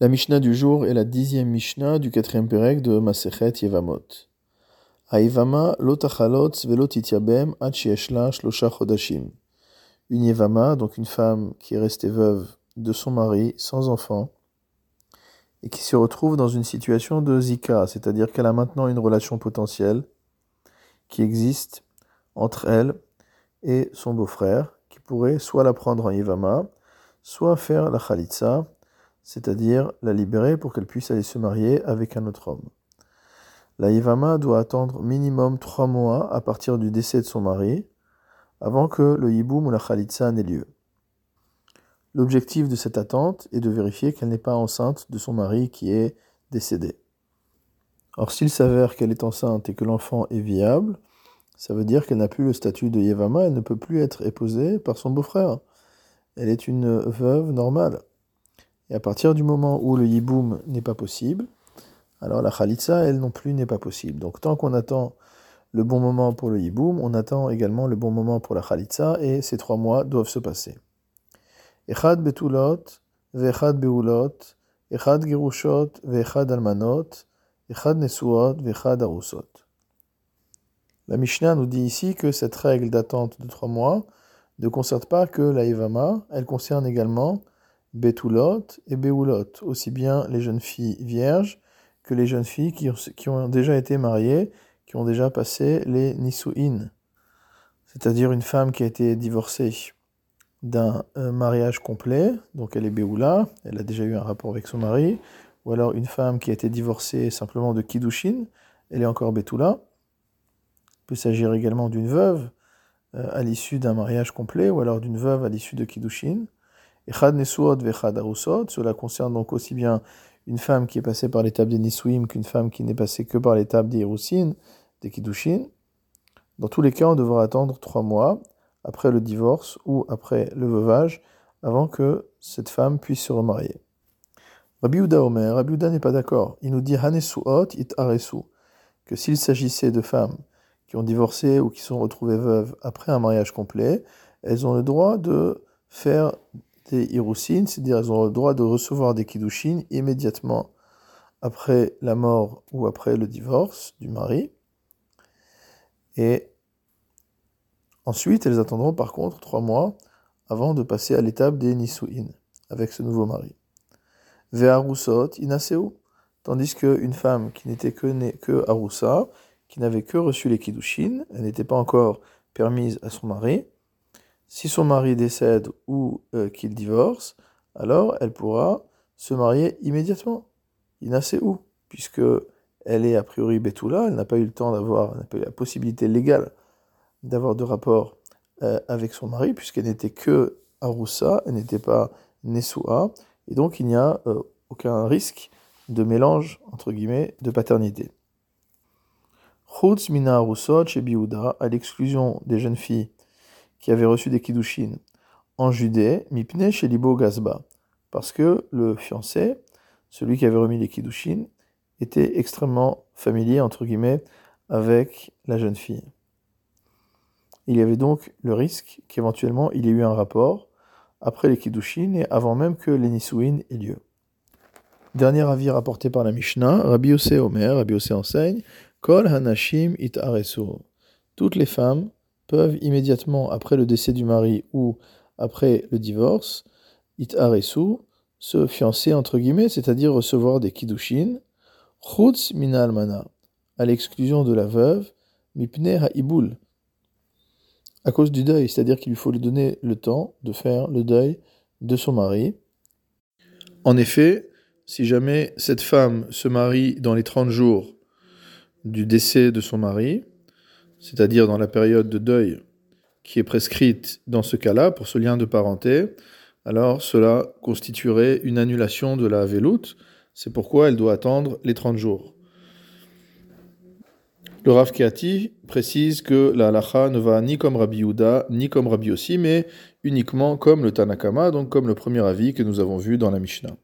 La Mishnah du jour est la dixième Mishnah du quatrième Pérec de Masechet Yevamot. Aivama lotachalot velotitiabem shlosha chodashim. Une Yevama, donc une femme qui est restée veuve de son mari sans enfant et qui se retrouve dans une situation de zika, c'est-à-dire qu'elle a maintenant une relation potentielle qui existe entre elle et son beau-frère, qui pourrait soit la prendre en Yevama, soit faire la Khalitsa, c'est-à-dire la libérer pour qu'elle puisse aller se marier avec un autre homme. La Yivama doit attendre minimum trois mois à partir du décès de son mari, avant que le Yiboum ou la Khalitsa n'ait lieu. L'objectif de cette attente est de vérifier qu'elle n'est pas enceinte de son mari qui est décédé. Or, s'il s'avère qu'elle est enceinte et que l'enfant est viable, ça veut dire qu'elle n'a plus le statut de Yevama, elle ne peut plus être épousée par son beau-frère. Elle est une veuve normale. Et à partir du moment où le yiboum n'est pas possible, alors la khalitsa, elle non plus, n'est pas possible. Donc tant qu'on attend le bon moment pour le yiboum, on attend également le bon moment pour la khalitsa, et ces trois mois doivent se passer. Echad betulot, ve'echad beulot, echad gerushot, ve'echad almanot, echad nesuot, arusot. La Mishnah nous dit ici que cette règle d'attente de trois mois ne concerne pas que la Ivama, elle concerne également Betulot et Beulot, aussi bien les jeunes filles vierges que les jeunes filles qui ont, déjà été mariées, qui ont déjà passé les Nisuin, c'est-à-dire une femme qui a été divorcée d'un euh, mariage complet, donc elle est Beoula, elle a déjà eu un rapport avec son mari, ou alors une femme qui a été divorcée simplement de Kiddushin, elle est encore Betula. Il peut s'agir également d'une veuve euh, à l'issue d'un mariage complet, ou alors d'une veuve à l'issue de Kiddushin. Echad Nesuot Vechad Arusot, cela concerne donc aussi bien une femme qui est passée par l'étape des Nisuim qu'une femme qui n'est passée que par l'étape des Hirusin, des Kiddushin. Dans tous les cas, on devra attendre trois mois après le divorce ou après le veuvage avant que cette femme puisse se remarier. Rabbi Uda Omer, Rabbi Uda n'est pas d'accord. Il nous dit Hanesuot it aresu, que s'il s'agissait de femmes qui ont divorcé ou qui sont retrouvées veuves après un mariage complet, elles ont le droit de faire des c'est-à-dire elles ont le droit de recevoir des Kiddushin immédiatement après la mort ou après le divorce du mari. Et ensuite, elles attendront par contre trois mois avant de passer à l'étape des Nisuin avec ce nouveau mari. Ve'arusot inaseu, tandis qu'une femme qui n'était que, que Arusa, qui n'avait que reçu les Kiddushin, elle n'était pas encore permise à son mari, si son mari décède ou euh, qu'il divorce, alors elle pourra se marier immédiatement. N'a où Puisque elle est a priori Betula, elle n'a pas eu le temps d'avoir, la possibilité légale d'avoir de rapport euh, avec son mari, puisqu'elle n'était que Aroussa, elle n'était pas Nesua, et donc il n'y a euh, aucun risque de mélange, entre guillemets, de paternité. Chutz mina Biouda, à l'exclusion des jeunes filles qui avait reçu des kiddushin en Judée, mipne chez Libo Gazba, parce que le fiancé, celui qui avait remis les kiddushin, était extrêmement familier, entre guillemets, avec la jeune fille. Il y avait donc le risque qu'éventuellement il y ait eu un rapport après les kiddushin et avant même que les nisuin aient lieu. Dernier avis rapporté par la Mishnah, Rabbi Yosef Omer, Rabbi Yosef enseigne, Kol Hanashim it Toutes les femmes peuvent immédiatement après le décès du mari ou après le divorce, se fiancer entre guillemets, c'est-à-dire recevoir des kiddushin, chutz mina almana, à l'exclusion de la veuve, mipne ha'ibul, à cause du deuil, c'est-à-dire qu'il lui faut lui donner le temps de faire le deuil de son mari. En effet, si jamais cette femme se marie dans les 30 jours du décès de son mari, c'est-à-dire dans la période de deuil qui est prescrite dans ce cas-là pour ce lien de parenté, alors cela constituerait une annulation de la veloute. C'est pourquoi elle doit attendre les 30 jours. Le Rav Keati précise que la halacha ne va ni comme Rabbi Yuda, ni comme Rabbi Yossi, mais uniquement comme le Tanakama, donc comme le premier avis que nous avons vu dans la Mishnah.